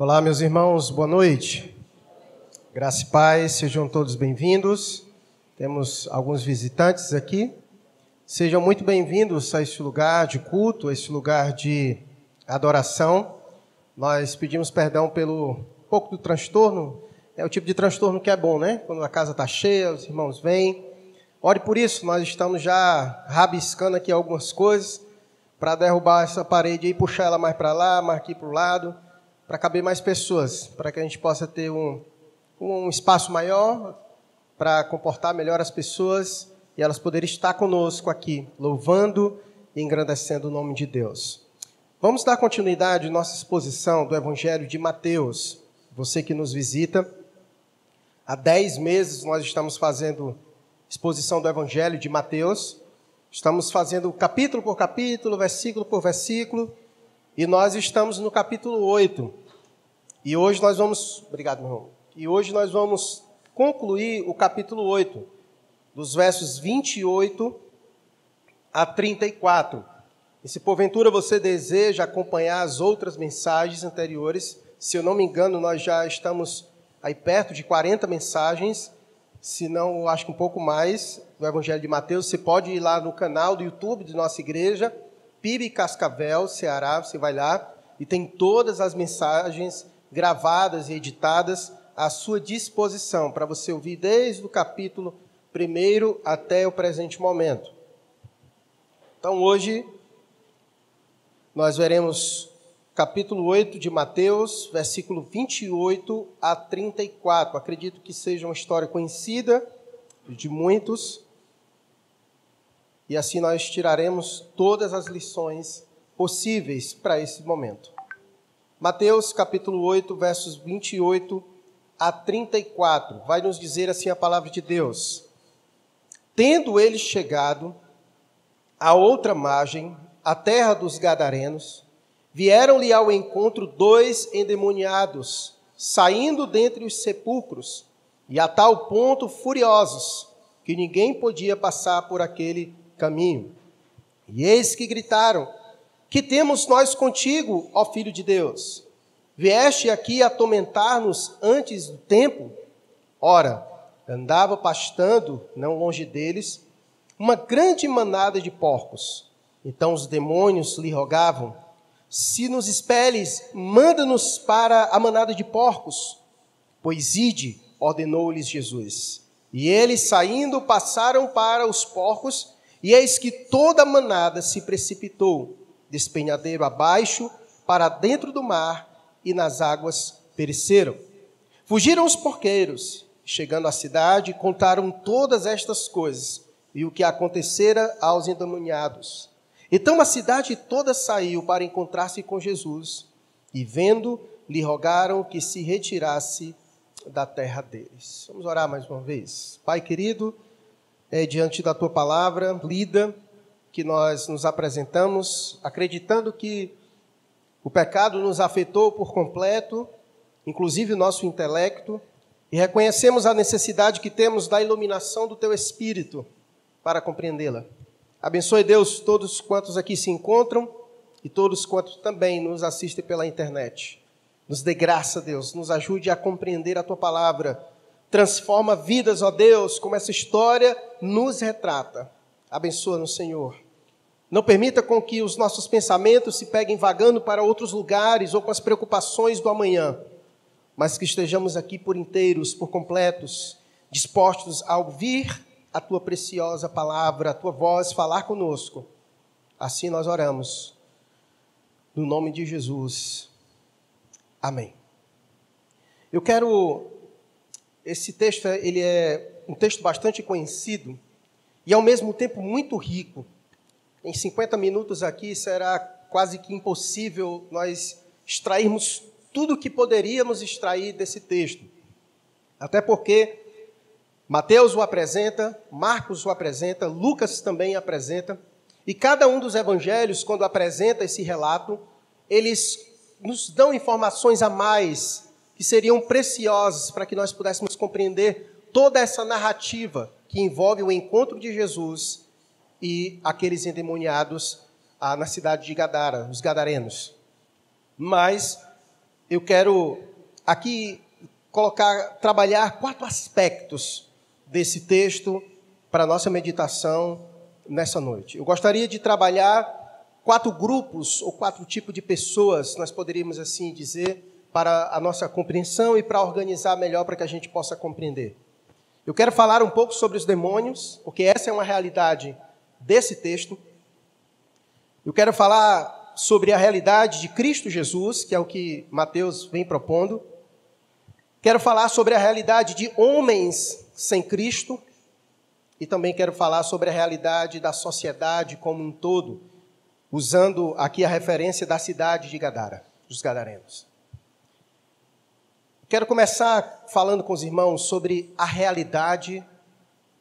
Olá, meus irmãos, boa noite. Graça e paz, sejam todos bem-vindos. Temos alguns visitantes aqui. Sejam muito bem-vindos a este lugar de culto, a este lugar de adoração. Nós pedimos perdão pelo pouco do transtorno. É o tipo de transtorno que é bom, né? Quando a casa está cheia, os irmãos vêm. Ore por isso, nós estamos já rabiscando aqui algumas coisas para derrubar essa parede e puxar ela mais para lá, mais aqui para o lado, para caber mais pessoas, para que a gente possa ter um, um espaço maior para comportar melhor as pessoas e elas poderem estar conosco aqui, louvando e engrandecendo o nome de Deus. Vamos dar continuidade à nossa exposição do Evangelho de Mateus. Você que nos visita, há dez meses nós estamos fazendo exposição do Evangelho de Mateus. Estamos fazendo capítulo por capítulo, versículo por versículo, e nós estamos no capítulo 8. E hoje nós vamos. Obrigado, meu irmão. E hoje nós vamos concluir o capítulo 8 dos versos 28 a 34. E se porventura você deseja acompanhar as outras mensagens anteriores, se eu não me engano, nós já estamos aí perto de 40 mensagens, se não, acho que um pouco mais, do Evangelho de Mateus. Você pode ir lá no canal do YouTube de nossa igreja, PIB Cascavel, Ceará, você vai lá e tem todas as mensagens gravadas e editadas à sua disposição para você ouvir desde o capítulo primeiro até o presente momento. Então hoje nós veremos capítulo 8 de Mateus, versículo 28 a 34. Acredito que seja uma história conhecida de muitos. E assim nós tiraremos todas as lições possíveis para esse momento. Mateus capítulo 8, versos 28 a 34. Vai nos dizer assim a palavra de Deus. Tendo eles chegado à outra margem, a terra dos Gadarenos, vieram-lhe ao encontro dois endemoniados, saindo dentre os sepulcros, e a tal ponto furiosos, que ninguém podia passar por aquele caminho. E eis que gritaram: Que temos nós contigo, ó Filho de Deus? Vieste aqui atormentar-nos antes do tempo? Ora, andava pastando, não longe deles, uma grande manada de porcos. Então os demônios lhe rogavam: Se nos expeles, manda-nos para a manada de porcos. Pois ide, ordenou-lhes Jesus. E eles, saindo, passaram para os porcos, e eis que toda a manada se precipitou, despenhadeiro abaixo, para dentro do mar, e nas águas pereceram. Fugiram os porqueiros, chegando à cidade, contaram todas estas coisas e o que acontecera aos endemoniados. Então a cidade toda saiu para encontrar-se com Jesus, e vendo, lhe rogaram que se retirasse da terra deles. Vamos orar mais uma vez. Pai querido, é diante da tua palavra lida, que nós nos apresentamos, acreditando que o pecado nos afetou por completo, inclusive o nosso intelecto, e reconhecemos a necessidade que temos da iluminação do teu espírito para compreendê-la. Abençoe Deus todos quantos aqui se encontram e todos quantos também nos assistem pela internet. Nos dê graça, Deus, nos ajude a compreender a tua palavra. Transforma vidas, ó Deus, como essa história nos retrata. Abençoa-nos, Senhor. Não permita com que os nossos pensamentos se peguem vagando para outros lugares ou com as preocupações do amanhã mas que estejamos aqui por inteiros, por completos, dispostos a ouvir a tua preciosa palavra, a tua voz falar conosco. Assim nós oramos. No nome de Jesus. Amém. Eu quero esse texto, ele é um texto bastante conhecido e ao mesmo tempo muito rico. Em 50 minutos aqui será quase que impossível nós extrairmos tudo o que poderíamos extrair desse texto. Até porque Mateus o apresenta, Marcos o apresenta, Lucas também apresenta, e cada um dos evangelhos, quando apresenta esse relato, eles nos dão informações a mais que seriam preciosas para que nós pudéssemos compreender toda essa narrativa que envolve o encontro de Jesus e aqueles endemoniados ah, na cidade de Gadara, os gadarenos. Mas eu quero aqui colocar, trabalhar quatro aspectos desse texto para nossa meditação nessa noite. Eu gostaria de trabalhar quatro grupos ou quatro tipos de pessoas, nós poderíamos assim dizer, para a nossa compreensão e para organizar melhor para que a gente possa compreender. Eu quero falar um pouco sobre os demônios, porque essa é uma realidade desse texto. Eu quero falar sobre a realidade de Cristo Jesus, que é o que Mateus vem propondo. Quero falar sobre a realidade de homens sem Cristo. E também quero falar sobre a realidade da sociedade como um todo, usando aqui a referência da cidade de Gadara, dos Gadarenos. Quero começar falando com os irmãos sobre a realidade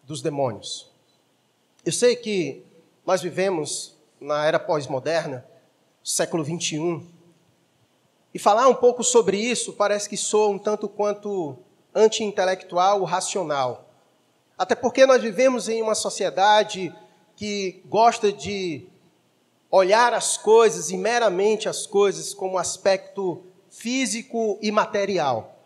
dos demônios. Eu sei que nós vivemos na era pós-moderna, século 21, e falar um pouco sobre isso parece que soa um tanto quanto anti-intelectual racional. Até porque nós vivemos em uma sociedade que gosta de olhar as coisas e meramente as coisas como aspecto físico e material.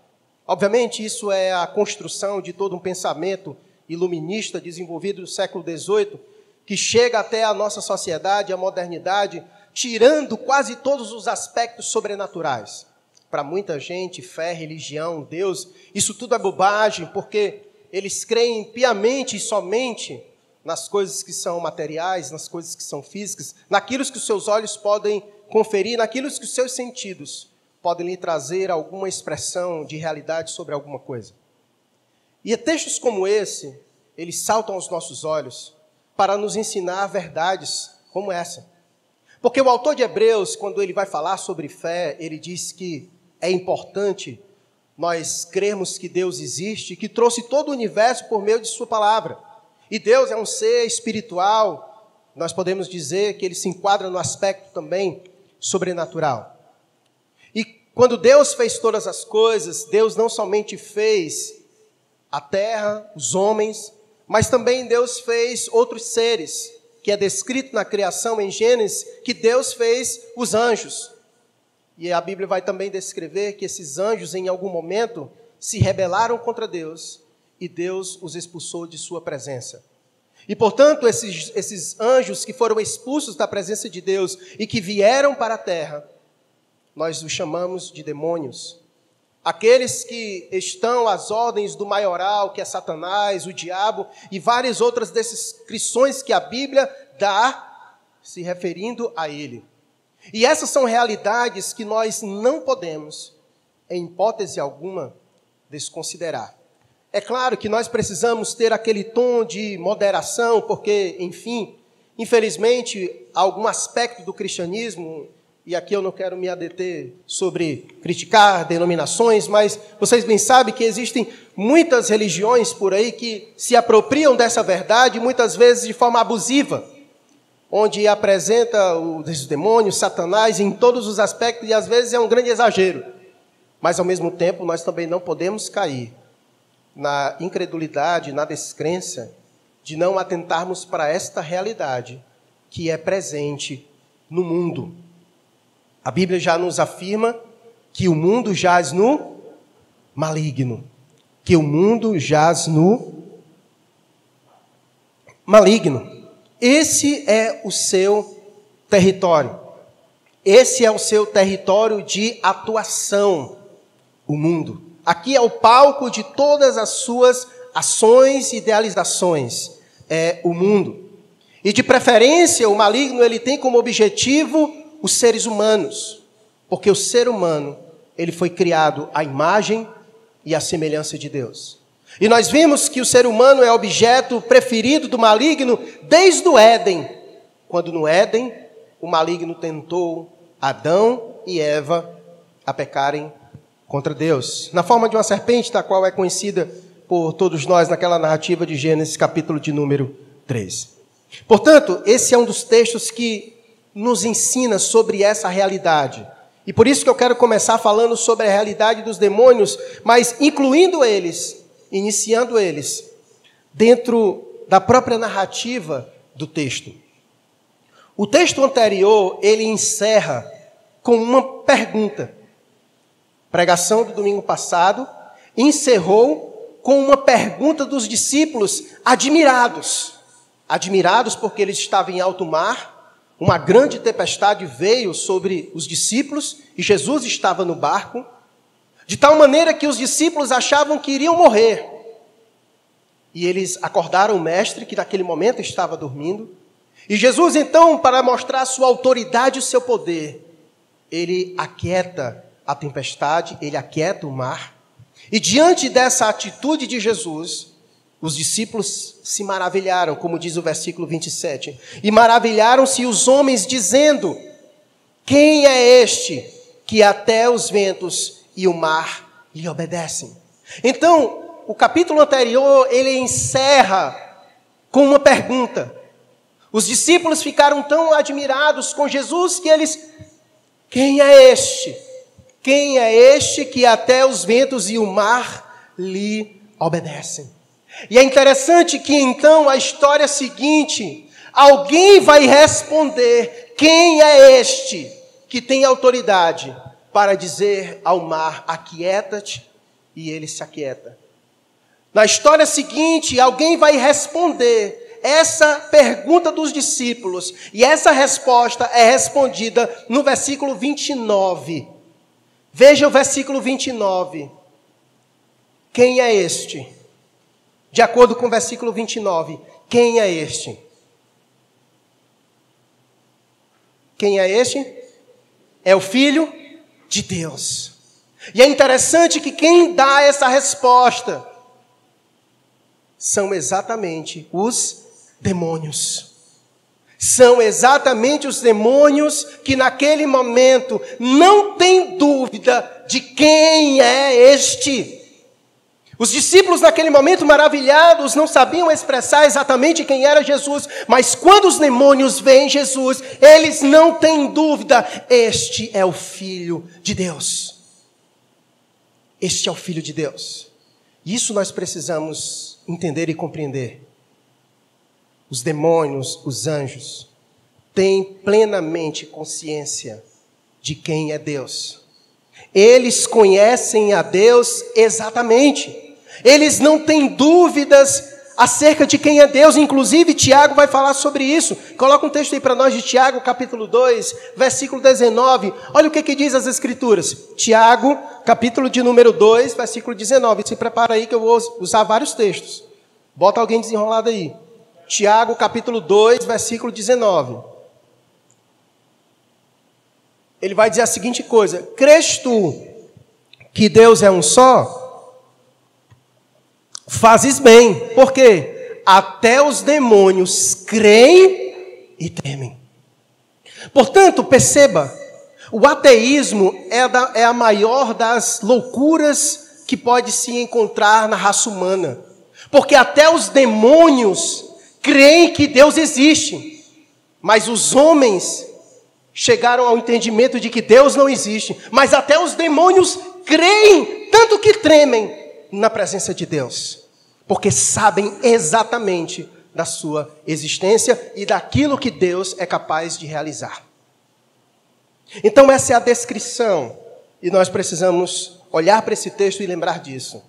Obviamente, isso é a construção de todo um pensamento iluminista desenvolvido no século XVIII, que chega até a nossa sociedade, a modernidade, tirando quase todos os aspectos sobrenaturais. Para muita gente, fé, religião, Deus, isso tudo é bobagem, porque eles creem piamente e somente nas coisas que são materiais, nas coisas que são físicas, naquilo que os seus olhos podem conferir, naquilo que os seus sentidos podem lhe trazer alguma expressão de realidade sobre alguma coisa. E textos como esse, eles saltam aos nossos olhos para nos ensinar verdades como essa. Porque o autor de Hebreus, quando ele vai falar sobre fé, ele diz que é importante nós crermos que Deus existe, que trouxe todo o universo por meio de Sua palavra. E Deus é um ser espiritual, nós podemos dizer que ele se enquadra no aspecto também sobrenatural. Quando Deus fez todas as coisas, Deus não somente fez a terra, os homens, mas também Deus fez outros seres, que é descrito na criação em Gênesis, que Deus fez os anjos. E a Bíblia vai também descrever que esses anjos, em algum momento, se rebelaram contra Deus e Deus os expulsou de sua presença. E, portanto, esses, esses anjos que foram expulsos da presença de Deus e que vieram para a terra, nós os chamamos de demônios. Aqueles que estão às ordens do maioral, que é Satanás, o diabo e várias outras descrições que a Bíblia dá se referindo a ele. E essas são realidades que nós não podemos, em hipótese alguma, desconsiderar. É claro que nós precisamos ter aquele tom de moderação, porque, enfim, infelizmente, algum aspecto do cristianismo e aqui eu não quero me adeter sobre criticar denominações, mas vocês bem sabem que existem muitas religiões por aí que se apropriam dessa verdade, muitas vezes de forma abusiva, onde apresenta os demônios, Satanás em todos os aspectos e às vezes é um grande exagero. Mas ao mesmo tempo nós também não podemos cair na incredulidade, na descrença de não atentarmos para esta realidade que é presente no mundo. A Bíblia já nos afirma que o mundo jaz no maligno. Que o mundo jaz no maligno. Esse é o seu território. Esse é o seu território de atuação, o mundo. Aqui é o palco de todas as suas ações e idealizações, é o mundo. E de preferência, o maligno ele tem como objetivo os seres humanos, porque o ser humano, ele foi criado à imagem e à semelhança de Deus. E nós vimos que o ser humano é objeto preferido do maligno desde o Éden, quando no Éden o maligno tentou Adão e Eva a pecarem contra Deus, na forma de uma serpente, da qual é conhecida por todos nós naquela narrativa de Gênesis, capítulo de número 3. Portanto, esse é um dos textos que nos ensina sobre essa realidade. E por isso que eu quero começar falando sobre a realidade dos demônios, mas incluindo eles, iniciando eles, dentro da própria narrativa do texto. O texto anterior, ele encerra com uma pergunta. pregação do domingo passado, encerrou com uma pergunta dos discípulos admirados. Admirados porque eles estavam em alto mar, uma grande tempestade veio sobre os discípulos e Jesus estava no barco, de tal maneira que os discípulos achavam que iriam morrer. E eles acordaram o mestre, que naquele momento estava dormindo. E Jesus, então, para mostrar sua autoridade e o seu poder, ele aquieta a tempestade, ele aquieta o mar. E diante dessa atitude de Jesus, os discípulos se maravilharam, como diz o versículo 27. E maravilharam-se os homens, dizendo: Quem é este que até os ventos e o mar lhe obedecem? Então, o capítulo anterior, ele encerra com uma pergunta. Os discípulos ficaram tão admirados com Jesus que eles quem é este? Quem é este que até os ventos e o mar lhe obedecem? E é interessante que então a história seguinte, alguém vai responder: quem é este que tem autoridade para dizer ao mar: aquieta-te, e ele se aquieta? Na história seguinte, alguém vai responder essa pergunta dos discípulos, e essa resposta é respondida no versículo 29. Veja o versículo 29. Quem é este? De acordo com o versículo 29, quem é este? Quem é este? É o Filho de Deus. E é interessante que quem dá essa resposta são exatamente os demônios. São exatamente os demônios que naquele momento não tem dúvida de quem é este. Os discípulos naquele momento maravilhados não sabiam expressar exatamente quem era Jesus, mas quando os demônios veem Jesus, eles não têm dúvida, este é o Filho de Deus. Este é o Filho de Deus. Isso nós precisamos entender e compreender os demônios, os anjos, têm plenamente consciência de quem é Deus. Eles conhecem a Deus exatamente. Eles não têm dúvidas acerca de quem é Deus. Inclusive, Tiago vai falar sobre isso. Coloca um texto aí para nós de Tiago, capítulo 2, versículo 19. Olha o que, que diz as Escrituras. Tiago, capítulo de número 2, versículo 19. Se prepara aí que eu vou usar vários textos. Bota alguém desenrolado aí. Tiago capítulo 2, versículo 19. Ele vai dizer a seguinte coisa: Crês tu que Deus é um só? Fazes bem, porque até os demônios creem e temem. Portanto, perceba, o ateísmo é, da, é a maior das loucuras que pode se encontrar na raça humana. Porque até os demônios creem que Deus existe, mas os homens chegaram ao entendimento de que Deus não existe, mas até os demônios creem, tanto que tremem na presença de Deus, porque sabem exatamente da sua existência e daquilo que Deus é capaz de realizar. Então, essa é a descrição, e nós precisamos olhar para esse texto e lembrar disso.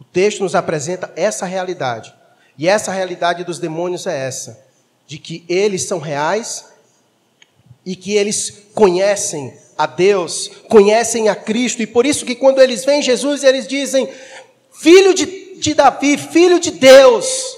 O texto nos apresenta essa realidade. E essa realidade dos demônios é essa: de que eles são reais e que eles conhecem a Deus, conhecem a Cristo, e por isso que quando eles veem Jesus, eles dizem: Filho de, de Davi, filho de Deus.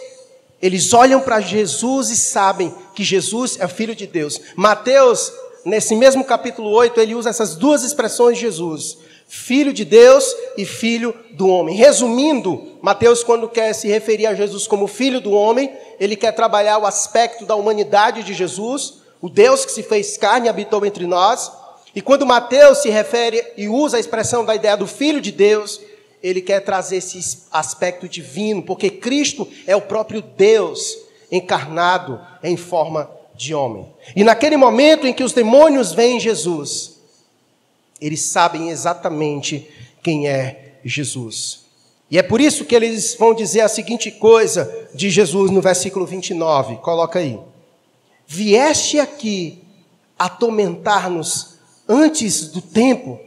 Eles olham para Jesus e sabem que Jesus é Filho de Deus. Mateus, nesse mesmo capítulo 8, ele usa essas duas expressões de Jesus filho de Deus e filho do homem. Resumindo, Mateus, quando quer se referir a Jesus como filho do homem, ele quer trabalhar o aspecto da humanidade de Jesus, o Deus que se fez carne habitou entre nós. E quando Mateus se refere e usa a expressão da ideia do filho de Deus, ele quer trazer esse aspecto divino, porque Cristo é o próprio Deus encarnado em forma de homem. E naquele momento em que os demônios veem Jesus, eles sabem exatamente quem é Jesus. E é por isso que eles vão dizer a seguinte coisa de Jesus no versículo 29, coloca aí. Vieste aqui atormentar-nos antes do tempo.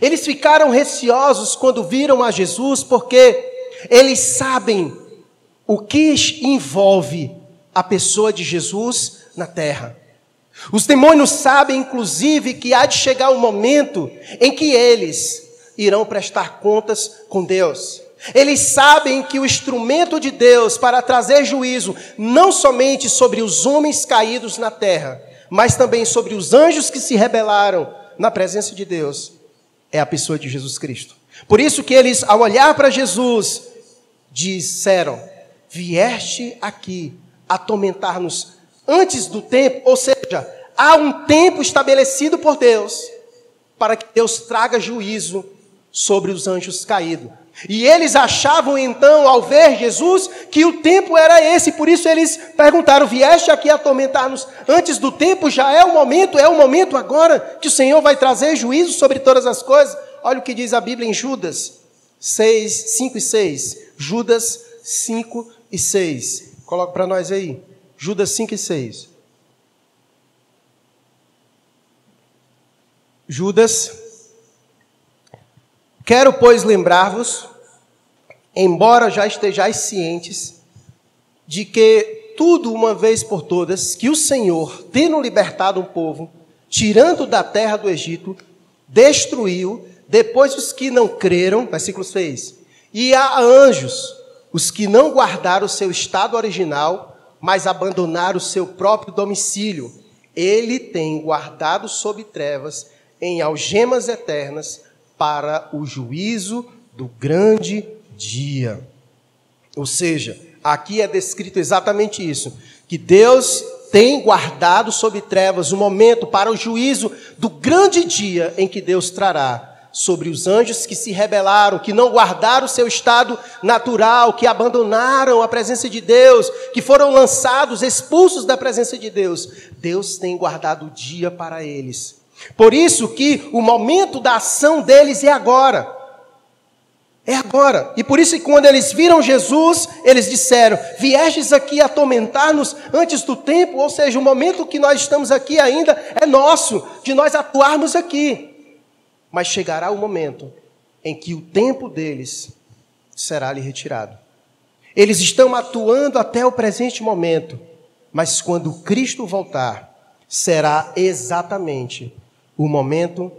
Eles ficaram receosos quando viram a Jesus, porque eles sabem o que envolve a pessoa de Jesus na terra. Os demônios sabem, inclusive, que há de chegar o um momento em que eles irão prestar contas com Deus. Eles sabem que o instrumento de Deus para trazer juízo, não somente sobre os homens caídos na terra, mas também sobre os anjos que se rebelaram na presença de Deus, é a pessoa de Jesus Cristo. Por isso que eles, ao olhar para Jesus, disseram: Vieste aqui atormentar-nos antes do tempo, ou seja, há um tempo estabelecido por Deus para que Deus traga juízo sobre os anjos caídos. E eles achavam então, ao ver Jesus, que o tempo era esse, por isso eles perguntaram: Vieste aqui atormentar-nos antes do tempo? Já é o momento, é o momento agora que o Senhor vai trazer juízo sobre todas as coisas? Olha o que diz a Bíblia em Judas 6, 5 e 6. Judas 5 e 6. Coloca para nós aí. Judas 5 e 6. Judas Quero, pois, lembrar-vos, embora já estejais cientes, de que tudo uma vez por todas, que o Senhor, tendo libertado um povo, tirando da terra do Egito, destruiu, depois os que não creram, versículo 6, e há anjos, os que não guardaram o seu estado original, mas abandonaram o seu próprio domicílio. Ele tem guardado sob trevas, em algemas eternas, para o juízo do grande dia. Ou seja, aqui é descrito exatamente isso: que Deus tem guardado sob trevas o momento para o juízo do grande dia em que Deus trará sobre os anjos que se rebelaram, que não guardaram o seu estado natural, que abandonaram a presença de Deus, que foram lançados, expulsos da presença de Deus. Deus tem guardado o dia para eles por isso que o momento da ação deles é agora. É agora. E por isso que quando eles viram Jesus, eles disseram: Viestes aqui atormentar-nos antes do tempo, ou seja, o momento que nós estamos aqui ainda é nosso, de nós atuarmos aqui. Mas chegará o momento em que o tempo deles será lhe retirado. Eles estão atuando até o presente momento, mas quando Cristo voltar, será exatamente o momento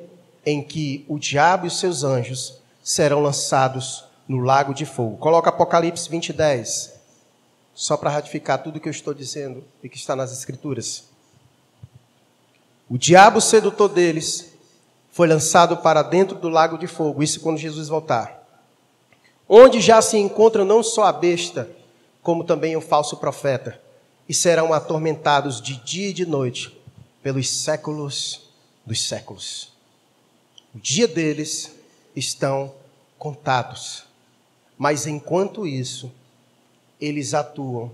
em que o diabo e os seus anjos serão lançados no lago de fogo. Coloca Apocalipse 20, 10. Só para ratificar tudo que eu estou dizendo e que está nas Escrituras. O diabo sedutor deles foi lançado para dentro do lago de fogo, isso quando Jesus voltar. Onde já se encontra não só a besta, como também o falso profeta, e serão atormentados de dia e de noite pelos séculos dos séculos. O dia deles estão contados. Mas enquanto isso, eles atuam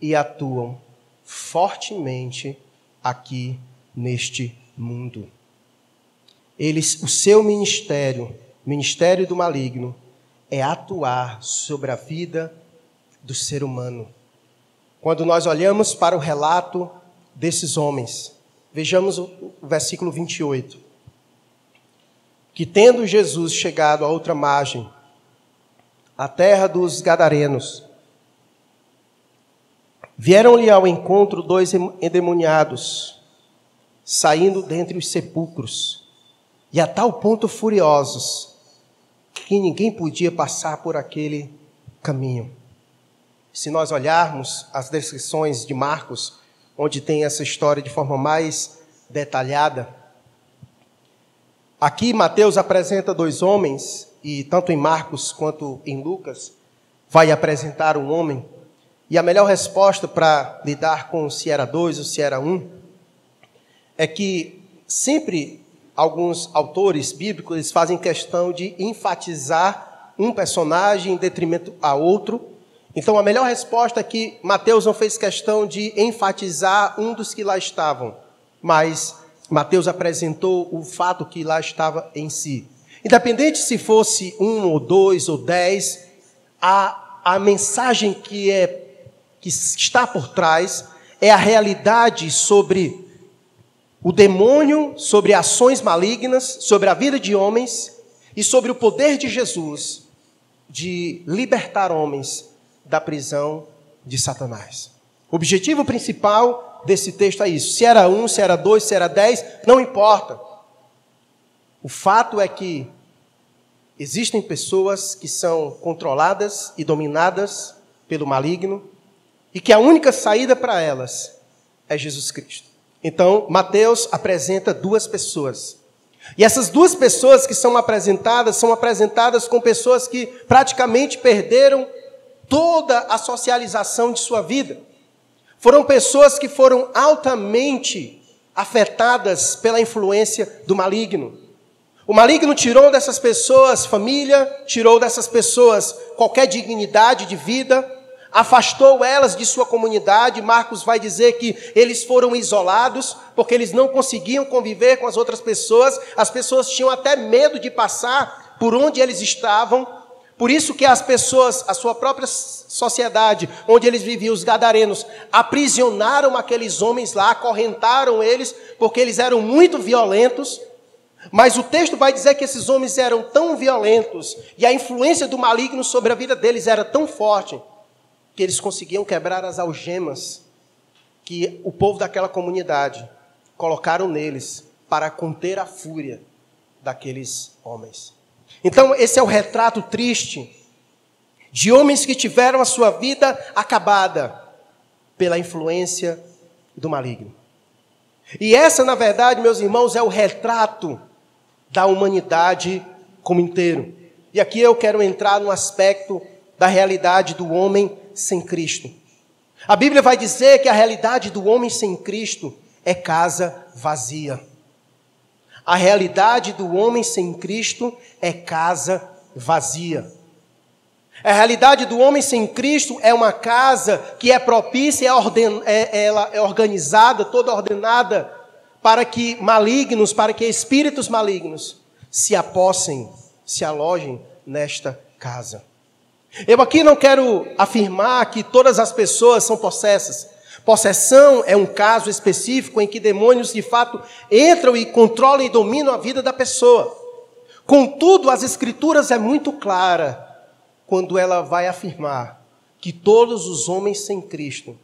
e atuam fortemente aqui neste mundo. Eles, o seu ministério, ministério do maligno, é atuar sobre a vida do ser humano. Quando nós olhamos para o relato desses homens, Vejamos o versículo 28. Que tendo Jesus chegado à outra margem, a terra dos Gadarenos, vieram-lhe ao encontro dois endemoniados, saindo dentre os sepulcros, e a tal ponto furiosos, que ninguém podia passar por aquele caminho. Se nós olharmos as descrições de Marcos, onde tem essa história de forma mais detalhada. Aqui Mateus apresenta dois homens, e tanto em Marcos quanto em Lucas, vai apresentar um homem. E a melhor resposta para lidar com se era dois ou se era um, é que sempre alguns autores bíblicos fazem questão de enfatizar um personagem em detrimento a outro, então, a melhor resposta é que Mateus não fez questão de enfatizar um dos que lá estavam, mas Mateus apresentou o fato que lá estava em si. Independente se fosse um ou dois ou dez, a, a mensagem que, é, que está por trás é a realidade sobre o demônio sobre ações malignas, sobre a vida de homens e sobre o poder de Jesus de libertar homens da prisão de Satanás. O objetivo principal desse texto é isso. Se era um, se era dois, se era dez, não importa. O fato é que existem pessoas que são controladas e dominadas pelo maligno e que a única saída para elas é Jesus Cristo. Então, Mateus apresenta duas pessoas. E essas duas pessoas que são apresentadas são apresentadas com pessoas que praticamente perderam toda a socialização de sua vida. Foram pessoas que foram altamente afetadas pela influência do maligno. O maligno tirou dessas pessoas família, tirou dessas pessoas qualquer dignidade de vida, afastou elas de sua comunidade. Marcos vai dizer que eles foram isolados, porque eles não conseguiam conviver com as outras pessoas, as pessoas tinham até medo de passar por onde eles estavam. Por isso que as pessoas, a sua própria sociedade, onde eles viviam, os gadarenos, aprisionaram aqueles homens lá, acorrentaram eles, porque eles eram muito violentos. Mas o texto vai dizer que esses homens eram tão violentos e a influência do maligno sobre a vida deles era tão forte que eles conseguiam quebrar as algemas que o povo daquela comunidade colocaram neles para conter a fúria daqueles homens. Então, esse é o retrato triste de homens que tiveram a sua vida acabada pela influência do maligno. E essa, na verdade, meus irmãos, é o retrato da humanidade como inteiro. E aqui eu quero entrar no aspecto da realidade do homem sem Cristo. A Bíblia vai dizer que a realidade do homem sem Cristo é casa vazia. A realidade do homem sem Cristo é casa vazia. A realidade do homem sem Cristo é uma casa que é propícia, é, orden, é, ela é organizada, toda ordenada, para que malignos, para que espíritos malignos se apossem, se alojem nesta casa. Eu aqui não quero afirmar que todas as pessoas são possessas. Possessão é um caso específico em que demônios de fato entram e controlam e dominam a vida da pessoa. Contudo, as escrituras é muito clara quando ela vai afirmar que todos os homens sem Cristo,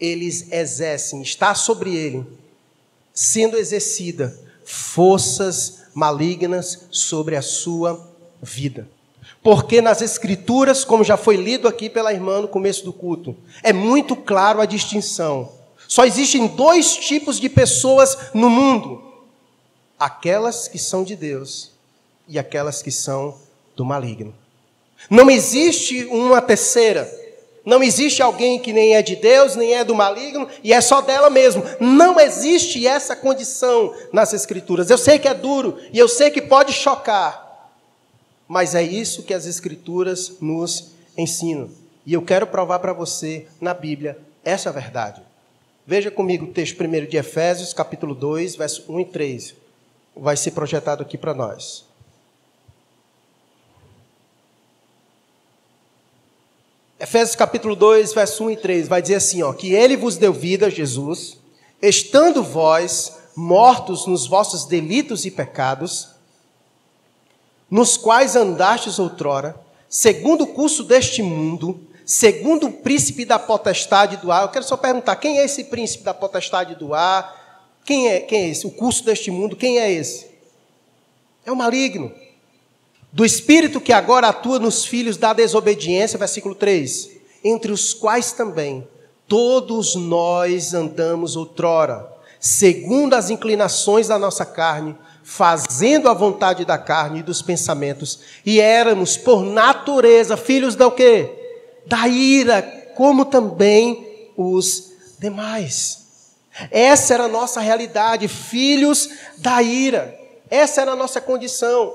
eles exercem, está sobre ele, sendo exercida forças malignas sobre a sua vida. Porque nas Escrituras, como já foi lido aqui pela irmã no começo do culto, é muito claro a distinção. Só existem dois tipos de pessoas no mundo: aquelas que são de Deus e aquelas que são do maligno. Não existe uma terceira. Não existe alguém que nem é de Deus, nem é do maligno, e é só dela mesmo. Não existe essa condição nas Escrituras. Eu sei que é duro e eu sei que pode chocar, mas é isso que as Escrituras nos ensinam. E eu quero provar para você, na Bíblia, essa verdade. Veja comigo o texto primeiro de Efésios, capítulo 2, verso 1 e 3. Vai ser projetado aqui para nós. Efésios capítulo 2, verso 1 e 3, vai dizer assim, ó, que ele vos deu vida, Jesus, estando vós mortos nos vossos delitos e pecados, nos quais andastes outrora, segundo o curso deste mundo, segundo o príncipe da potestade do ar. Eu quero só perguntar: quem é esse príncipe da potestade do ar? Quem é, quem é esse? O curso deste mundo, quem é esse? É o maligno. Do espírito que agora atua nos filhos da desobediência, versículo 3. Entre os quais também todos nós andamos outrora, segundo as inclinações da nossa carne fazendo a vontade da carne e dos pensamentos, e éramos por natureza filhos da quê? Da ira, como também os demais. Essa era a nossa realidade, filhos da ira. Essa era a nossa condição.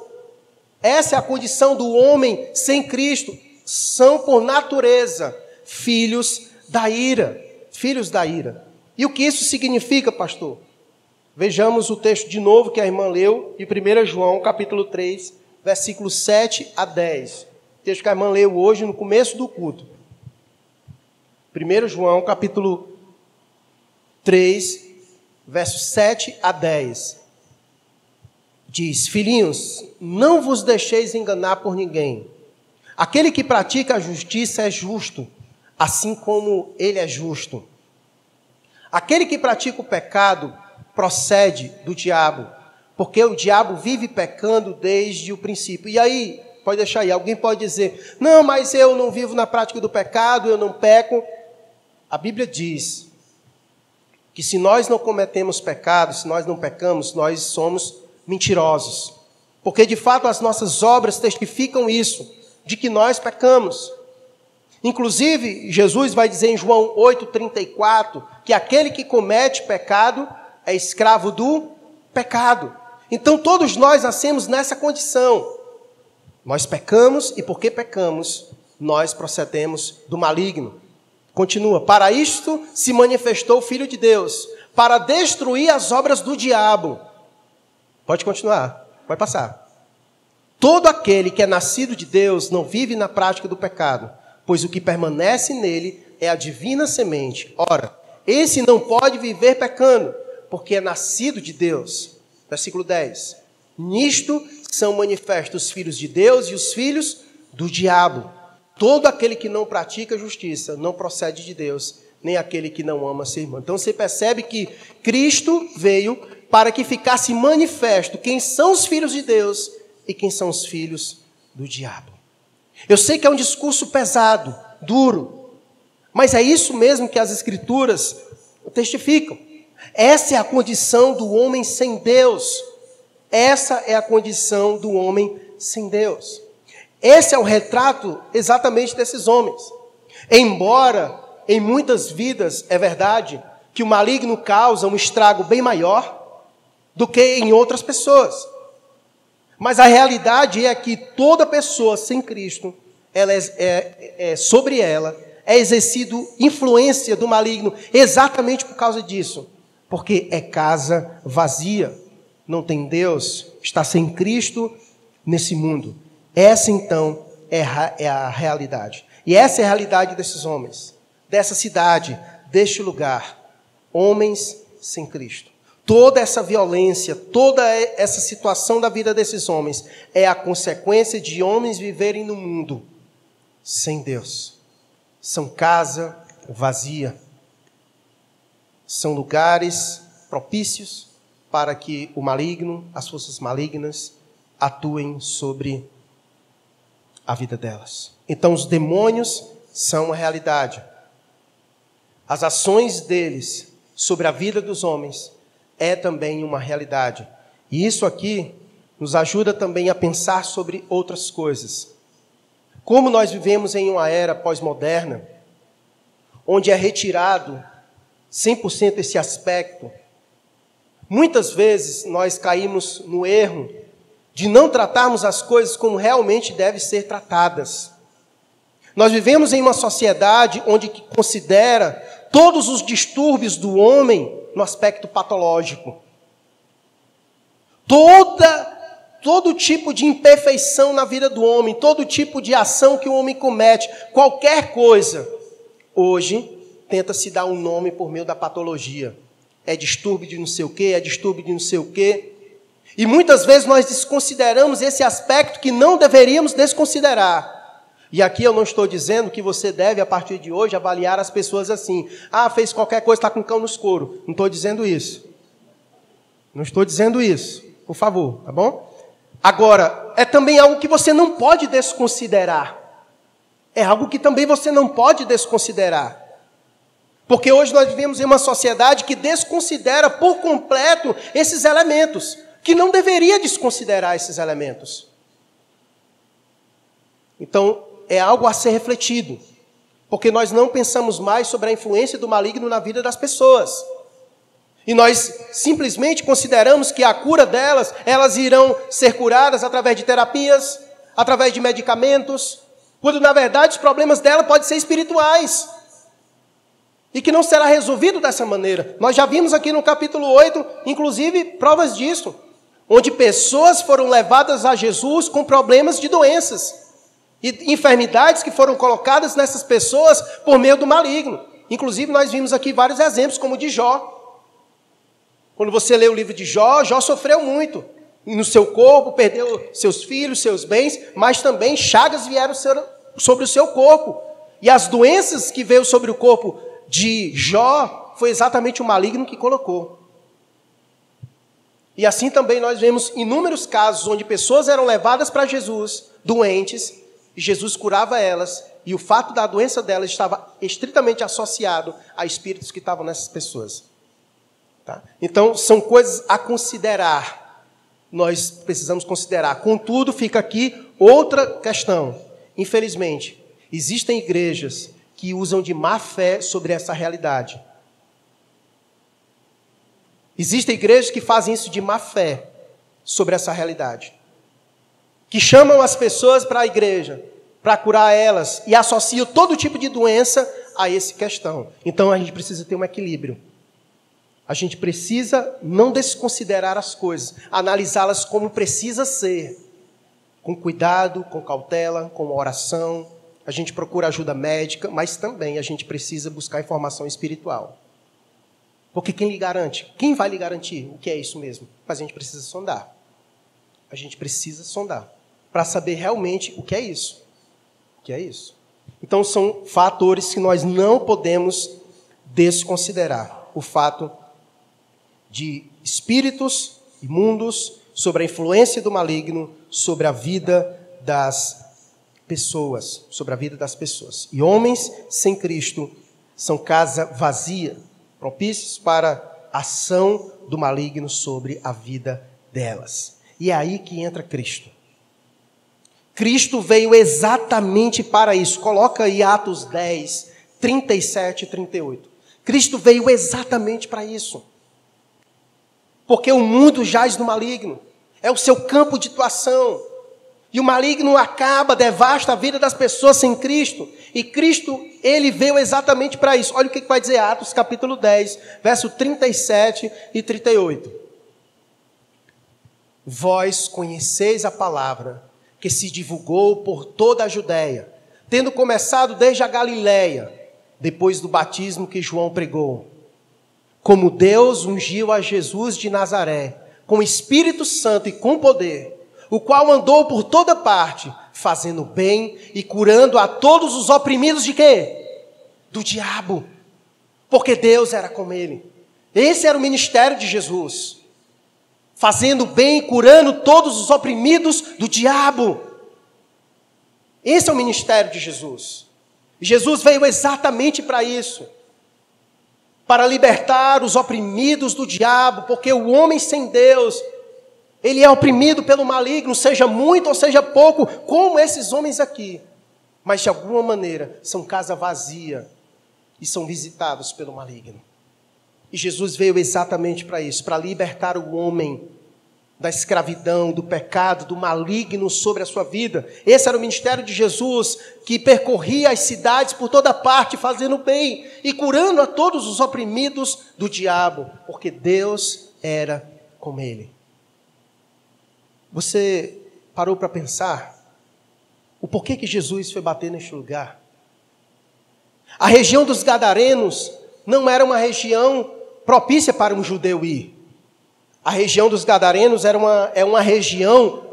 Essa é a condição do homem sem Cristo. São por natureza filhos da ira, filhos da ira. E o que isso significa, pastor? Vejamos o texto de novo que a irmã leu, de 1 João, capítulo 3, versículos 7 a 10. O texto que a irmã leu hoje no começo do culto. 1 João, capítulo 3, versos 7 a 10. Diz: Filhinhos, não vos deixeis enganar por ninguém. Aquele que pratica a justiça é justo, assim como ele é justo. Aquele que pratica o pecado procede do diabo, porque o diabo vive pecando desde o princípio. E aí, pode deixar aí, alguém pode dizer: não, mas eu não vivo na prática do pecado, eu não peco. A Bíblia diz que se nós não cometemos pecado, se nós não pecamos, nós somos mentirosos. Porque de fato as nossas obras testificam isso, de que nós pecamos. Inclusive, Jesus vai dizer em João 8,34 que aquele que comete pecado é escravo do pecado. Então todos nós nascemos nessa condição. Nós pecamos e porque pecamos, nós procedemos do maligno. Continua: Para isto se manifestou o Filho de Deus, para destruir as obras do diabo. Pode continuar, pode passar. Todo aquele que é nascido de Deus não vive na prática do pecado, pois o que permanece nele é a divina semente. Ora, esse não pode viver pecando, porque é nascido de Deus. Versículo 10. Nisto são manifestos os filhos de Deus e os filhos do diabo. Todo aquele que não pratica justiça não procede de Deus, nem aquele que não ama seu irmão. Então você percebe que Cristo veio para que ficasse manifesto quem são os filhos de Deus e quem são os filhos do diabo. Eu sei que é um discurso pesado, duro, mas é isso mesmo que as Escrituras testificam. Essa é a condição do homem sem Deus. Essa é a condição do homem sem Deus. Esse é o retrato exatamente desses homens. Embora em muitas vidas é verdade que o maligno causa um estrago bem maior do que em outras pessoas. Mas a realidade é que toda pessoa sem Cristo, ela é, é, é, sobre ela é exercido influência do maligno exatamente por causa disso. Porque é casa vazia, não tem Deus, está sem Cristo nesse mundo. Essa então é, é a realidade. E essa é a realidade desses homens, dessa cidade, deste lugar. Homens sem Cristo. Toda essa violência, toda essa situação da vida desses homens é a consequência de homens viverem no mundo sem Deus. São casa vazia. São lugares propícios para que o maligno, as forças malignas, atuem sobre a vida delas. Então, os demônios são uma realidade. As ações deles sobre a vida dos homens é também uma realidade. E isso aqui nos ajuda também a pensar sobre outras coisas. Como nós vivemos em uma era pós-moderna, onde é retirado 100% esse aspecto, muitas vezes nós caímos no erro de não tratarmos as coisas como realmente devem ser tratadas. Nós vivemos em uma sociedade onde considera todos os distúrbios do homem no aspecto patológico. Toda todo tipo de imperfeição na vida do homem, todo tipo de ação que o homem comete, qualquer coisa, hoje tenta se dar um nome por meio da patologia. É distúrbio de não sei o quê, é distúrbio de não sei o quê. E muitas vezes nós desconsideramos esse aspecto que não deveríamos desconsiderar. E aqui eu não estou dizendo que você deve, a partir de hoje, avaliar as pessoas assim. Ah, fez qualquer coisa, está com cão no escuro. Não estou dizendo isso. Não estou dizendo isso. Por favor, tá bom? Agora, é também algo que você não pode desconsiderar. É algo que também você não pode desconsiderar. Porque hoje nós vivemos em uma sociedade que desconsidera por completo esses elementos que não deveria desconsiderar esses elementos. Então, é algo a ser refletido, porque nós não pensamos mais sobre a influência do maligno na vida das pessoas. E nós simplesmente consideramos que a cura delas, elas irão ser curadas através de terapias, através de medicamentos, quando na verdade os problemas dela podem ser espirituais. E que não será resolvido dessa maneira. Nós já vimos aqui no capítulo 8, inclusive, provas disso onde pessoas foram levadas a Jesus com problemas de doenças e enfermidades que foram colocadas nessas pessoas por meio do maligno. Inclusive, nós vimos aqui vários exemplos, como o de Jó. Quando você lê o livro de Jó, Jó sofreu muito. No seu corpo, perdeu seus filhos, seus bens, mas também chagas vieram sobre o seu corpo. E as doenças que veio sobre o corpo de Jó foi exatamente o maligno que colocou. E assim também nós vemos inúmeros casos onde pessoas eram levadas para Jesus, doentes, e Jesus curava elas, e o fato da doença delas estava estritamente associado a espíritos que estavam nessas pessoas. Tá? Então, são coisas a considerar. Nós precisamos considerar. Contudo, fica aqui outra questão. Infelizmente, existem igrejas que usam de má fé sobre essa realidade. Existem igrejas que fazem isso de má fé sobre essa realidade. Que chamam as pessoas para a igreja, para curar elas, e associam todo tipo de doença a essa questão. Então a gente precisa ter um equilíbrio. A gente precisa não desconsiderar as coisas, analisá-las como precisa ser, com cuidado, com cautela, com oração. A gente procura ajuda médica, mas também a gente precisa buscar informação espiritual. Porque quem lhe garante? Quem vai lhe garantir o que é isso mesmo? Mas a gente precisa sondar. A gente precisa sondar para saber realmente o que é isso. O que é isso? Então são fatores que nós não podemos desconsiderar. O fato de espíritos imundos sobre a influência do maligno sobre a vida das pessoas, sobre a vida das pessoas. E homens sem Cristo são casa vazia, propícios para a ação do maligno sobre a vida delas. E é aí que entra Cristo. Cristo veio exatamente para isso. Coloca aí Atos 10, 37 e 38. Cristo veio exatamente para isso. Porque o mundo jaz no maligno. É o seu campo de atuação. E o maligno acaba, devasta a vida das pessoas sem Cristo. E Cristo, ele veio exatamente para isso. Olha o que vai dizer Atos capítulo 10, verso 37 e 38. Vós conheceis a palavra que se divulgou por toda a Judéia, tendo começado desde a Galiléia, depois do batismo que João pregou. Como Deus ungiu a Jesus de Nazaré, com Espírito Santo e com poder, o qual andou por toda parte, fazendo bem e curando a todos os oprimidos de quê? Do diabo. Porque Deus era com ele. Esse era o ministério de Jesus. Fazendo bem e curando todos os oprimidos do diabo. Esse é o ministério de Jesus. Jesus veio exatamente para isso para libertar os oprimidos do diabo, porque o homem sem Deus ele é oprimido pelo maligno, seja muito ou seja pouco, como esses homens aqui. Mas de alguma maneira são casa vazia e são visitados pelo maligno. E Jesus veio exatamente para isso, para libertar o homem da escravidão, do pecado, do maligno sobre a sua vida. Esse era o ministério de Jesus, que percorria as cidades por toda parte, fazendo bem e curando a todos os oprimidos do diabo, porque Deus era com ele. Você parou para pensar o porquê que Jesus foi bater neste lugar? A região dos Gadarenos não era uma região propícia para um judeu ir. A região dos Gadarenos era uma, é uma região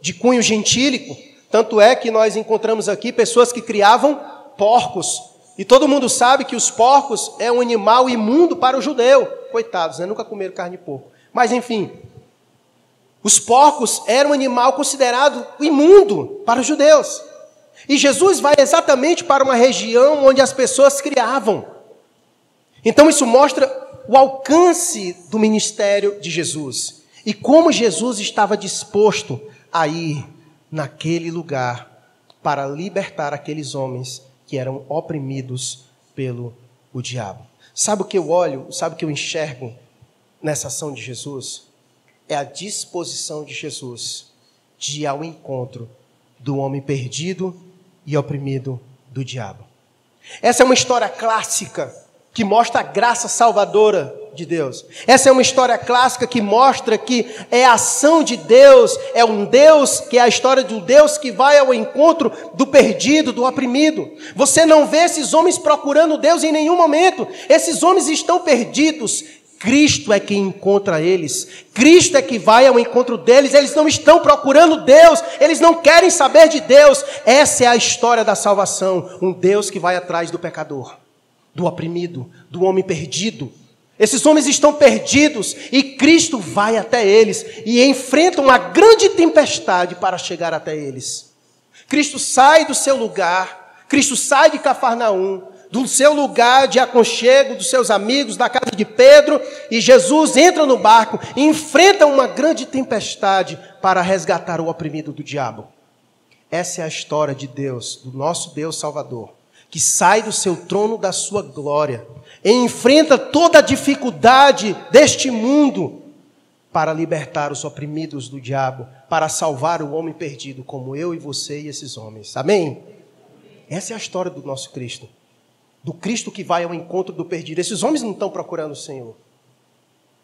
de cunho gentílico, tanto é que nós encontramos aqui pessoas que criavam porcos. E todo mundo sabe que os porcos é um animal imundo para o judeu. Coitados, né? nunca comeram carne de porco. Mas enfim, os porcos eram um animal considerado imundo para os judeus. E Jesus vai exatamente para uma região onde as pessoas criavam. Então isso mostra o alcance do ministério de Jesus e como Jesus estava disposto a ir naquele lugar para libertar aqueles homens que eram oprimidos pelo o diabo. Sabe o que eu olho, sabe o que eu enxergo nessa ação de Jesus? É a disposição de Jesus de ir ao encontro do homem perdido e oprimido do diabo. Essa é uma história clássica que mostra a graça salvadora de Deus. Essa é uma história clássica que mostra que é a ação de Deus, é um Deus que é a história de um Deus que vai ao encontro do perdido, do oprimido. Você não vê esses homens procurando Deus em nenhum momento. Esses homens estão perdidos, Cristo é quem encontra eles. Cristo é que vai ao encontro deles. Eles não estão procurando Deus, eles não querem saber de Deus. Essa é a história da salvação. Um Deus que vai atrás do pecador, do oprimido, do homem perdido. Esses homens estão perdidos e Cristo vai até eles e enfrenta uma grande tempestade para chegar até eles. Cristo sai do seu lugar, Cristo sai de Cafarnaum, do seu lugar de aconchego, dos seus amigos, da casa de Pedro, e Jesus entra no barco e enfrenta uma grande tempestade para resgatar o oprimido do diabo. Essa é a história de Deus, do nosso Deus Salvador, que sai do seu trono da sua glória e enfrenta toda a dificuldade deste mundo para libertar os oprimidos do diabo, para salvar o homem perdido, como eu e você e esses homens. Amém? Essa é a história do nosso Cristo do Cristo que vai ao encontro do perdido. Esses homens não estão procurando o Senhor.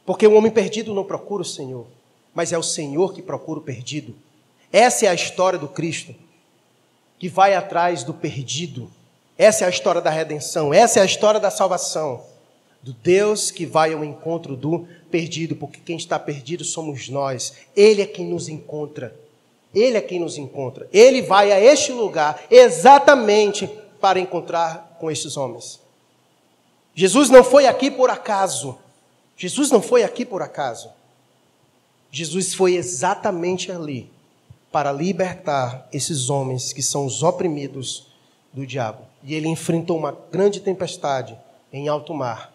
Porque o homem perdido não procura o Senhor, mas é o Senhor que procura o perdido. Essa é a história do Cristo, que vai atrás do perdido. Essa é a história da redenção, essa é a história da salvação. Do Deus que vai ao encontro do perdido, porque quem está perdido somos nós. Ele é quem nos encontra. Ele é quem nos encontra. Ele vai a este lugar exatamente para encontrar com estes homens. Jesus não foi aqui por acaso. Jesus não foi aqui por acaso. Jesus foi exatamente ali para libertar esses homens que são os oprimidos do diabo. E ele enfrentou uma grande tempestade em alto mar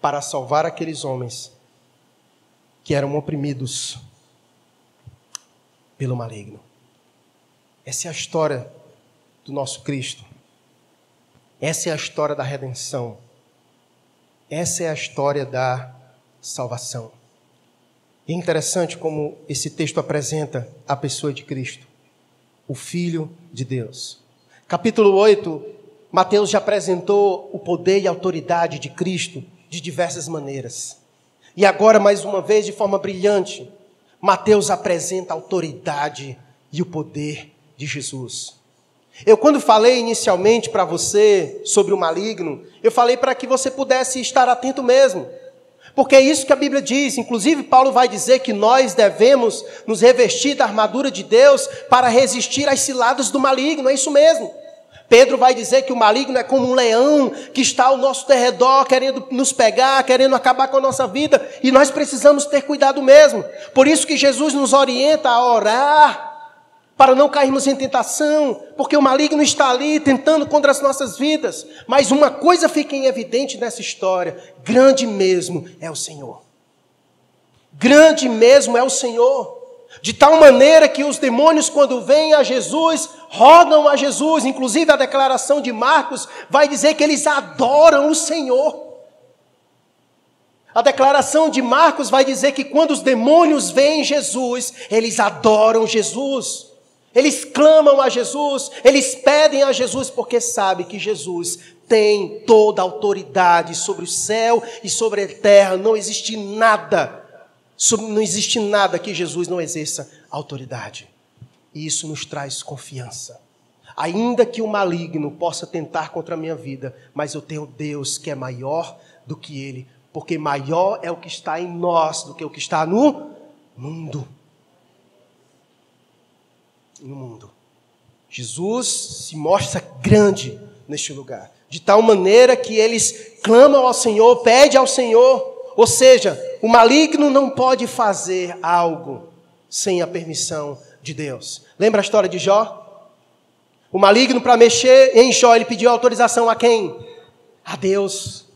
para salvar aqueles homens que eram oprimidos pelo maligno. Essa é a história do nosso Cristo. Essa é a história da redenção. Essa é a história da salvação. É interessante como esse texto apresenta a pessoa de Cristo, o Filho de Deus. Capítulo 8, Mateus já apresentou o poder e a autoridade de Cristo de diversas maneiras. E agora, mais uma vez, de forma brilhante, Mateus apresenta a autoridade e o poder de Jesus. Eu, quando falei inicialmente para você sobre o maligno, eu falei para que você pudesse estar atento mesmo. Porque é isso que a Bíblia diz. Inclusive, Paulo vai dizer que nós devemos nos revestir da armadura de Deus para resistir às ciladas do maligno. É isso mesmo. Pedro vai dizer que o maligno é como um leão que está ao nosso derredor, querendo nos pegar, querendo acabar com a nossa vida, e nós precisamos ter cuidado mesmo. Por isso que Jesus nos orienta a orar para não cairmos em tentação, porque o maligno está ali tentando contra as nossas vidas. Mas uma coisa fica em evidente nessa história: grande mesmo é o Senhor. Grande mesmo é o Senhor. De tal maneira que os demônios, quando vêm a Jesus, rodam a Jesus. Inclusive, a declaração de Marcos vai dizer que eles adoram o Senhor. A declaração de Marcos vai dizer que quando os demônios veem Jesus, eles adoram Jesus. Eles clamam a Jesus, eles pedem a Jesus porque sabem que Jesus tem toda a autoridade sobre o céu e sobre a terra. Não existe nada, não existe nada que Jesus não exerça autoridade. E isso nos traz confiança. Ainda que o maligno possa tentar contra a minha vida, mas eu tenho Deus que é maior do que ele, porque maior é o que está em nós do que o que está no mundo no mundo. Jesus se mostra grande neste lugar, de tal maneira que eles clamam ao Senhor, pedem ao Senhor, ou seja, o maligno não pode fazer algo sem a permissão de Deus. Lembra a história de Jó? O maligno, para mexer em Jó, ele pediu autorização a quem? A Deus.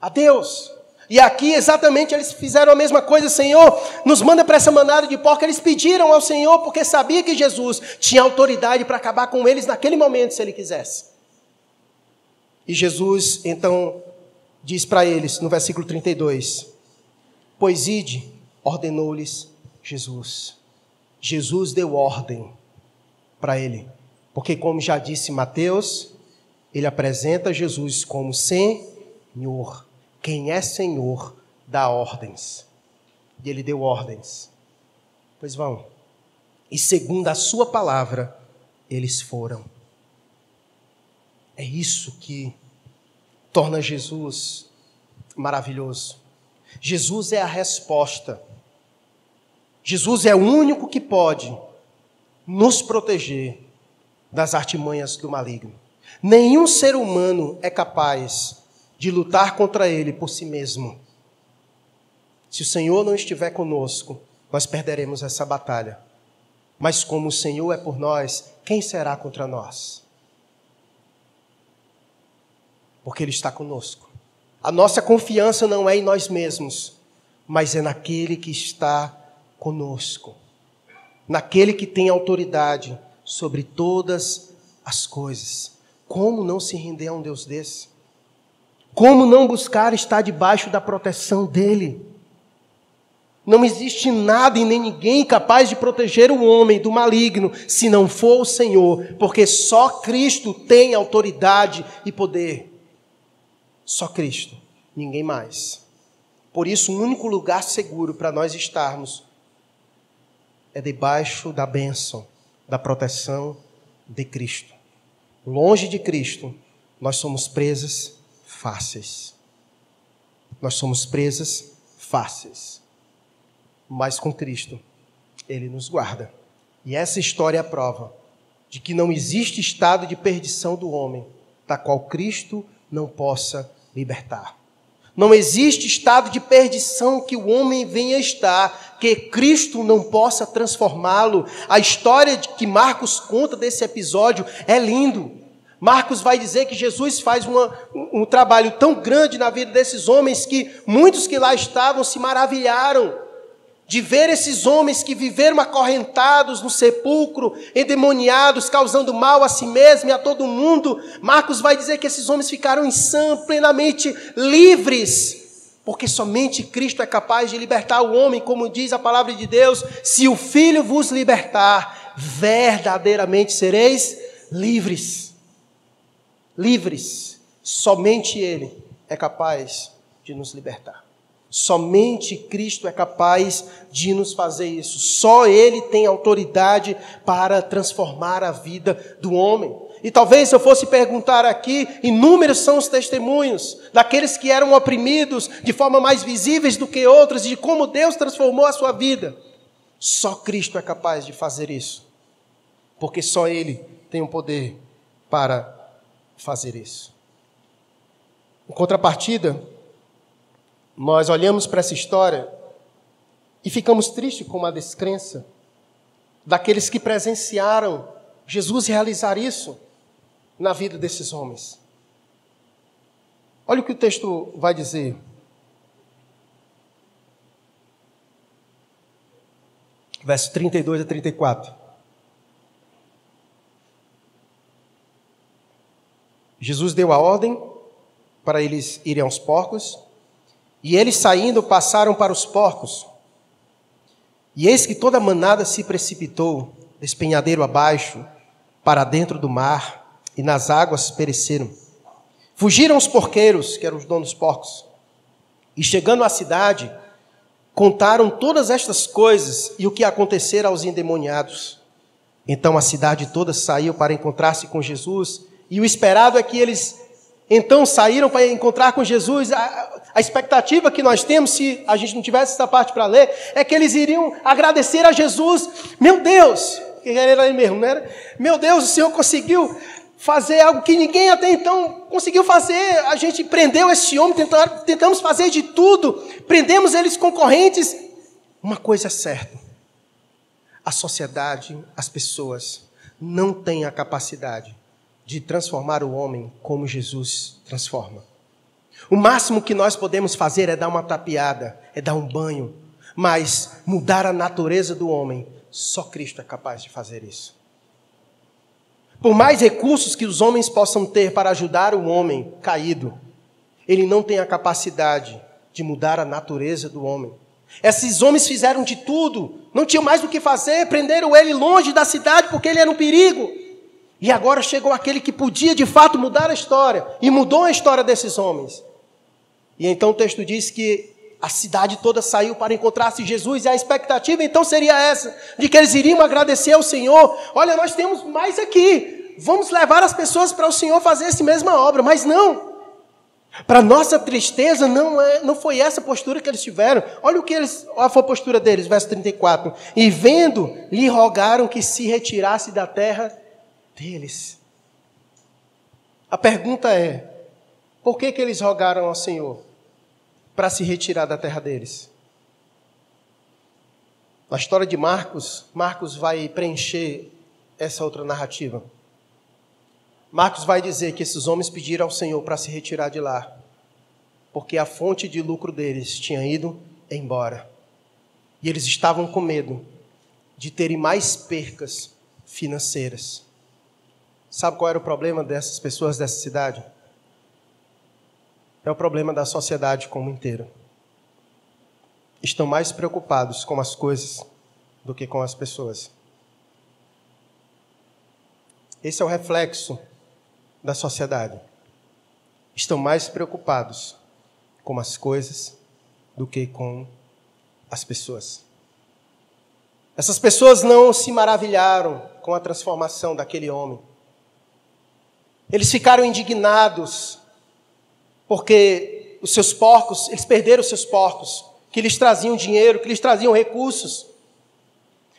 A Deus. E aqui exatamente eles fizeram a mesma coisa, Senhor, nos manda para essa manada de porca. Eles pediram ao Senhor porque sabia que Jesus tinha autoridade para acabar com eles naquele momento, se ele quisesse. E Jesus então diz para eles, no versículo 32, Pois ide, ordenou-lhes Jesus. Jesus deu ordem para ele, porque, como já disse Mateus, ele apresenta Jesus como Senhor. Quem é Senhor dá ordens. E ele deu ordens. Pois vão. E segundo a sua palavra, eles foram. É isso que torna Jesus maravilhoso. Jesus é a resposta. Jesus é o único que pode nos proteger das artimanhas do maligno. Nenhum ser humano é capaz de lutar contra ele por si mesmo. Se o Senhor não estiver conosco, nós perderemos essa batalha. Mas como o Senhor é por nós, quem será contra nós? Porque Ele está conosco. A nossa confiança não é em nós mesmos, mas é naquele que está conosco, naquele que tem autoridade sobre todas as coisas. Como não se render a um Deus desse? Como não buscar estar debaixo da proteção dele? Não existe nada e nem ninguém capaz de proteger o homem do maligno, se não for o Senhor, porque só Cristo tem autoridade e poder. Só Cristo, ninguém mais. Por isso, o único lugar seguro para nós estarmos é debaixo da bênção, da proteção de Cristo. Longe de Cristo, nós somos presas fáceis. Nós somos presas fáceis. Mas com Cristo, Ele nos guarda. E essa história é a prova de que não existe estado de perdição do homem, da qual Cristo não possa libertar. Não existe estado de perdição que o homem venha estar, que Cristo não possa transformá-lo. A história que Marcos conta desse episódio é lindo. Marcos vai dizer que Jesus faz uma, um trabalho tão grande na vida desses homens que muitos que lá estavam se maravilharam de ver esses homens que viveram acorrentados no sepulcro, endemoniados, causando mal a si mesmo e a todo mundo. Marcos vai dizer que esses homens ficaram insãos, plenamente livres, porque somente Cristo é capaz de libertar o homem, como diz a palavra de Deus: se o Filho vos libertar, verdadeiramente sereis livres. Livres. Somente Ele é capaz de nos libertar. Somente Cristo é capaz de nos fazer isso. Só Ele tem autoridade para transformar a vida do homem. E talvez eu fosse perguntar aqui, inúmeros são os testemunhos daqueles que eram oprimidos de forma mais visíveis do que outros, de como Deus transformou a sua vida. Só Cristo é capaz de fazer isso. Porque só Ele tem o poder para fazer isso. Em contrapartida, nós olhamos para essa história e ficamos tristes com a descrença daqueles que presenciaram Jesus realizar isso na vida desses homens. Olha o que o texto vai dizer. Verso 32 a 34. Jesus deu a ordem para eles irem aos porcos e eles saindo passaram para os porcos. E eis que toda a manada se precipitou, despenhadeiro abaixo, para dentro do mar, e nas águas pereceram. Fugiram os porqueiros, que eram os donos dos porcos, e chegando à cidade, contaram todas estas coisas e o que acontecera aos endemoniados. Então a cidade toda saiu para encontrar-se com Jesus, e o esperado é que eles então saíram para encontrar com Jesus. A, a, expectativa que nós temos, se a gente não tivesse essa parte para ler, é que eles iriam agradecer a Jesus. Meu Deus, era ele mesmo, era? Meu Deus, o Senhor conseguiu fazer algo que ninguém até então conseguiu fazer. A gente prendeu esse homem, tentamos fazer de tudo, prendemos eles concorrentes. Uma coisa é certa: a sociedade, as pessoas, não têm a capacidade de transformar o homem como Jesus transforma. O máximo que nós podemos fazer é dar uma tapeada, é dar um banho, mas mudar a natureza do homem, só Cristo é capaz de fazer isso. Por mais recursos que os homens possam ter para ajudar o homem caído, ele não tem a capacidade de mudar a natureza do homem. Esses homens fizeram de tudo, não tinham mais o que fazer, prenderam ele longe da cidade porque ele era um perigo. E agora chegou aquele que podia de fato mudar a história, e mudou a história desses homens. E então o texto diz que a cidade toda saiu para encontrar-se Jesus, e a expectativa então seria essa, de que eles iriam agradecer ao Senhor. Olha, nós temos mais aqui, vamos levar as pessoas para o Senhor fazer essa mesma obra, mas não. Para nossa tristeza, não, é, não foi essa postura que eles tiveram. Olha o que eles, olha a postura deles, verso 34. E vendo, lhe rogaram que se retirasse da terra deles. A pergunta é: por que, que eles rogaram ao Senhor para se retirar da terra deles? Na história de Marcos, Marcos vai preencher essa outra narrativa. Marcos vai dizer que esses homens pediram ao Senhor para se retirar de lá, porque a fonte de lucro deles tinha ido embora. E eles estavam com medo de terem mais percas financeiras. Sabe qual era o problema dessas pessoas dessa cidade? É o problema da sociedade como inteiro. Estão mais preocupados com as coisas do que com as pessoas. Esse é o reflexo da sociedade estão mais preocupados com as coisas do que com as pessoas. Essas pessoas não se maravilharam com a transformação daquele homem. Eles ficaram indignados porque os seus porcos, eles perderam os seus porcos, que lhes traziam dinheiro, que lhes traziam recursos.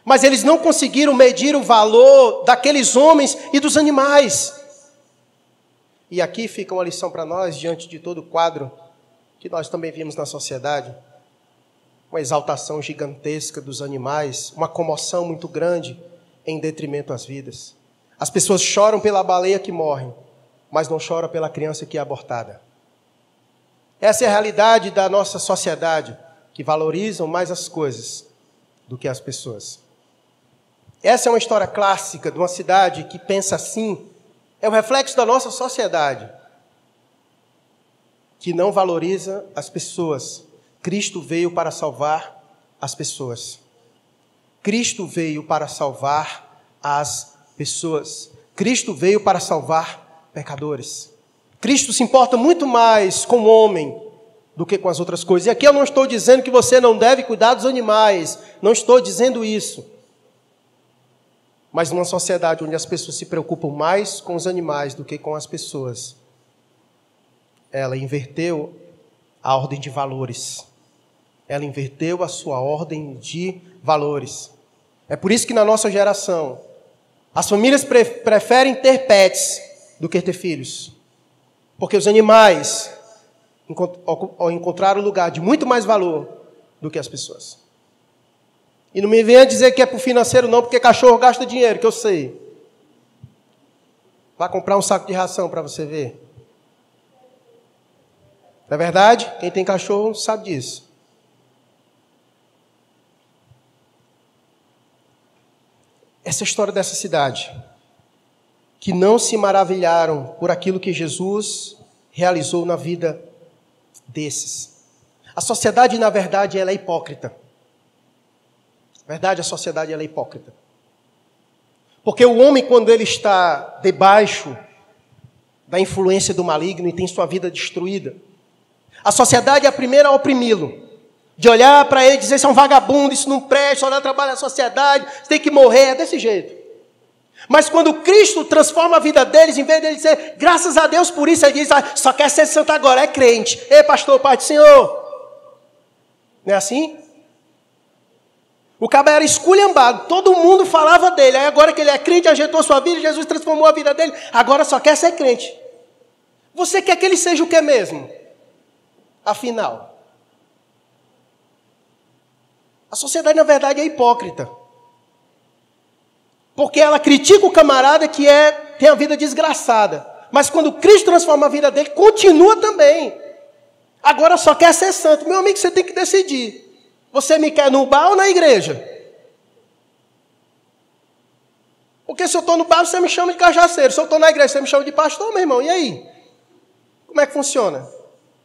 Mas eles não conseguiram medir o valor daqueles homens e dos animais. E aqui fica uma lição para nós, diante de todo o quadro que nós também vimos na sociedade. Uma exaltação gigantesca dos animais, uma comoção muito grande em detrimento às vidas. As pessoas choram pela baleia que morre, mas não choram pela criança que é abortada. Essa é a realidade da nossa sociedade, que valorizam mais as coisas do que as pessoas. Essa é uma história clássica de uma cidade que pensa assim é o reflexo da nossa sociedade que não valoriza as pessoas. Cristo veio para salvar as pessoas. Cristo veio para salvar as pessoas. Cristo veio para salvar pecadores. Cristo se importa muito mais com o homem do que com as outras coisas. E aqui eu não estou dizendo que você não deve cuidar dos animais, não estou dizendo isso. Mas numa sociedade onde as pessoas se preocupam mais com os animais do que com as pessoas, ela inverteu a ordem de valores. Ela inverteu a sua ordem de valores. É por isso que na nossa geração, as famílias pre preferem ter pets do que ter filhos. Porque os animais encontraram lugar de muito mais valor do que as pessoas. E não me venha dizer que é o financeiro, não, porque cachorro gasta dinheiro, que eu sei. Vá comprar um saco de ração para você ver. Não é verdade? Quem tem cachorro sabe disso. Essa história dessa cidade, que não se maravilharam por aquilo que Jesus realizou na vida desses. A sociedade, na verdade, ela é hipócrita verdade, a sociedade é hipócrita. Porque o homem, quando ele está debaixo da influência do maligno e tem sua vida destruída, a sociedade é a primeira a oprimi-lo. De olhar para ele e dizer: isso é um vagabundo, isso não presta, dá trabalho à sociedade, você tem que morrer, é desse jeito. Mas quando Cristo transforma a vida deles, em vez de ele dizer, graças a Deus por isso, ele diz, ah, só quer ser santo agora, é crente. Ei, pastor, pai do Senhor. Não é assim? O cabo era esculhambado, todo mundo falava dele. Aí agora que ele é crente, ajeitou sua vida, Jesus transformou a vida dele, agora só quer ser crente. Você quer que ele seja o que mesmo? Afinal. A sociedade, na verdade, é hipócrita. Porque ela critica o camarada que é, tem a vida desgraçada. Mas quando Cristo transforma a vida dele, continua também. Agora só quer ser santo. Meu amigo, você tem que decidir. Você me quer no bar ou na igreja? Porque se eu estou no bar, você me chama de cajaceiro. Se eu estou na igreja, você me chama de pastor, meu irmão. E aí? Como é que funciona?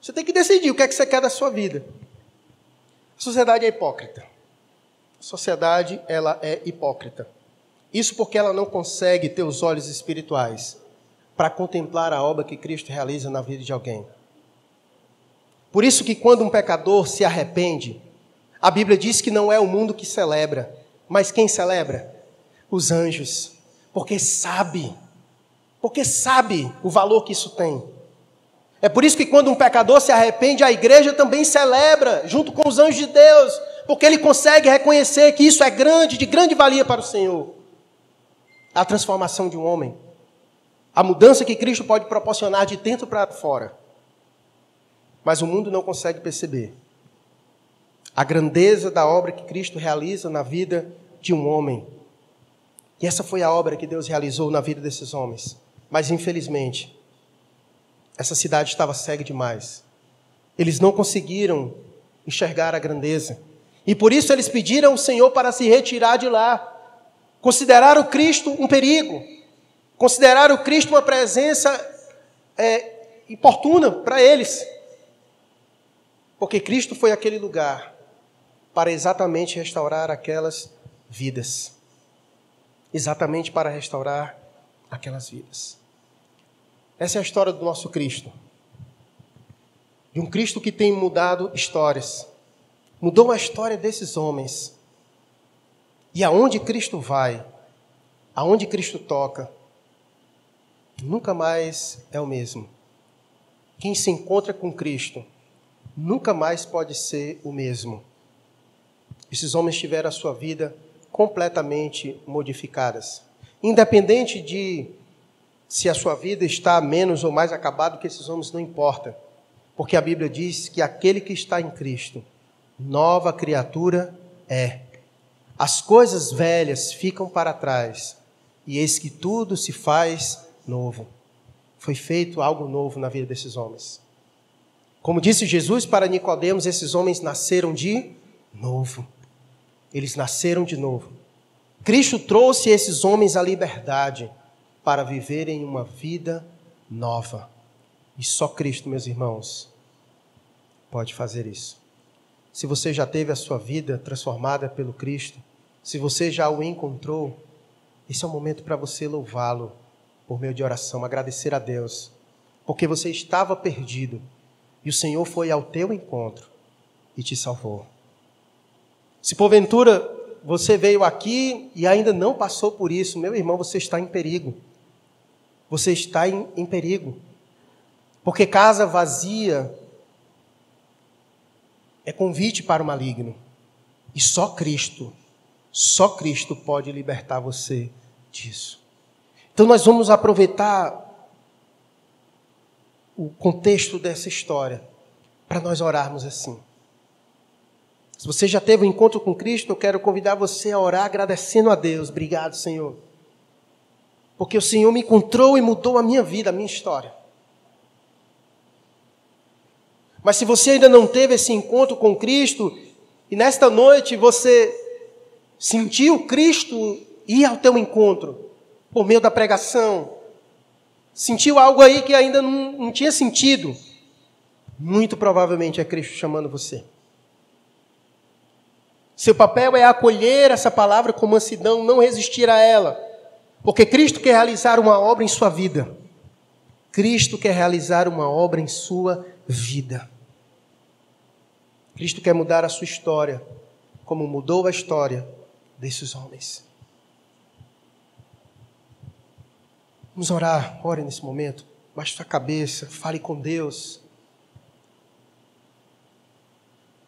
Você tem que decidir o que é que você quer da sua vida. A sociedade é hipócrita. Sociedade, ela é hipócrita. Isso porque ela não consegue ter os olhos espirituais para contemplar a obra que Cristo realiza na vida de alguém. Por isso que quando um pecador se arrepende, a Bíblia diz que não é o mundo que celebra, mas quem celebra? Os anjos. Porque sabe, porque sabe o valor que isso tem. É por isso que quando um pecador se arrepende, a igreja também celebra, junto com os anjos de Deus, porque ele consegue reconhecer que isso é grande, de grande valia para o Senhor. A transformação de um homem, a mudança que Cristo pode proporcionar de dentro para fora. Mas o mundo não consegue perceber a grandeza da obra que Cristo realiza na vida de um homem. E essa foi a obra que Deus realizou na vida desses homens. Mas infelizmente, essa cidade estava cega demais. Eles não conseguiram enxergar a grandeza. E por isso eles pediram ao Senhor para se retirar de lá. Consideraram Cristo um perigo. Consideraram Cristo uma presença é, importuna para eles. Porque Cristo foi aquele lugar para exatamente restaurar aquelas vidas. Exatamente para restaurar aquelas vidas. Essa é a história do nosso Cristo. De um Cristo que tem mudado histórias. Mudou a história desses homens. E aonde Cristo vai, aonde Cristo toca, nunca mais é o mesmo. Quem se encontra com Cristo nunca mais pode ser o mesmo. Esses homens tiveram a sua vida completamente modificadas. Independente de se a sua vida está menos ou mais acabada que esses homens, não importa. Porque a Bíblia diz que aquele que está em Cristo, nova criatura é. As coisas velhas ficam para trás, e eis que tudo se faz novo. Foi feito algo novo na vida desses homens. Como disse Jesus para Nicodemos, esses homens nasceram de novo. Eles nasceram de novo. Cristo trouxe esses homens à liberdade para viverem uma vida nova. E só Cristo, meus irmãos, pode fazer isso. Se você já teve a sua vida transformada pelo Cristo, se você já o encontrou, esse é o momento para você louvá-lo por meio de oração, agradecer a Deus, porque você estava perdido e o Senhor foi ao teu encontro e te salvou. Se porventura você veio aqui e ainda não passou por isso, meu irmão, você está em perigo. Você está em, em perigo. Porque casa vazia é convite para o maligno. E só Cristo, só Cristo pode libertar você disso. Então nós vamos aproveitar o contexto dessa história para nós orarmos assim. Se você já teve um encontro com Cristo, eu quero convidar você a orar agradecendo a Deus. Obrigado, Senhor. Porque o Senhor me encontrou e mudou a minha vida, a minha história. Mas se você ainda não teve esse encontro com Cristo, e nesta noite você sentiu Cristo ir ao teu encontro, por meio da pregação, sentiu algo aí que ainda não, não tinha sentido, muito provavelmente é Cristo chamando você. Seu papel é acolher essa palavra com mansidão, não resistir a ela. Porque Cristo quer realizar uma obra em sua vida. Cristo quer realizar uma obra em sua vida. Cristo quer mudar a sua história, como mudou a história desses homens. Vamos orar, ore nesse momento. Baixe sua cabeça, fale com Deus.